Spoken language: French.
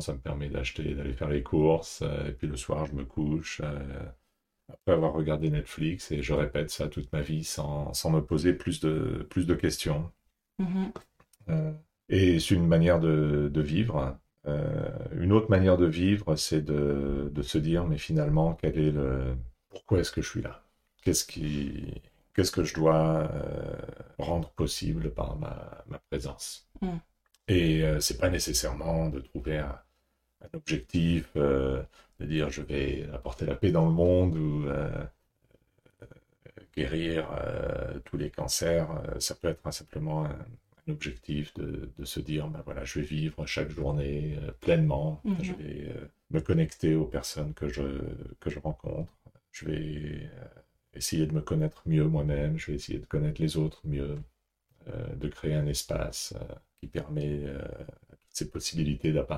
Ça me permet d'acheter, d'aller faire les courses, et puis le soir, je me couche après avoir regardé Netflix et je répète ça toute ma vie sans, sans me poser plus de, plus de questions. Mm-hmm. et c'est une manière de, de vivre. une autre manière de vivre, c'est de, de, se dire, mais finalement, quel est le... Pourquoi est-ce que je suis là? Qu'est-ce qui qu'est-ce que je dois euh, rendre possible par ma, présence? Mm. Et euh, c'est pas nécessairement de trouver un, objectif, euh, de dire je vais apporter la paix dans le monde ou guérir tous les cancers. ça peut être simplement un, objectif de, se dire ben voilà, je vais vivre chaque journée pleinement, mm-hmm. je vais me connecter aux personnes que je, que je rencontre, je vais essayer de me connaître mieux moi-même, je vais essayer de connaître les autres mieux, euh, de créer un espace euh, qui permet euh, toutes ces possibilités d'apparaître.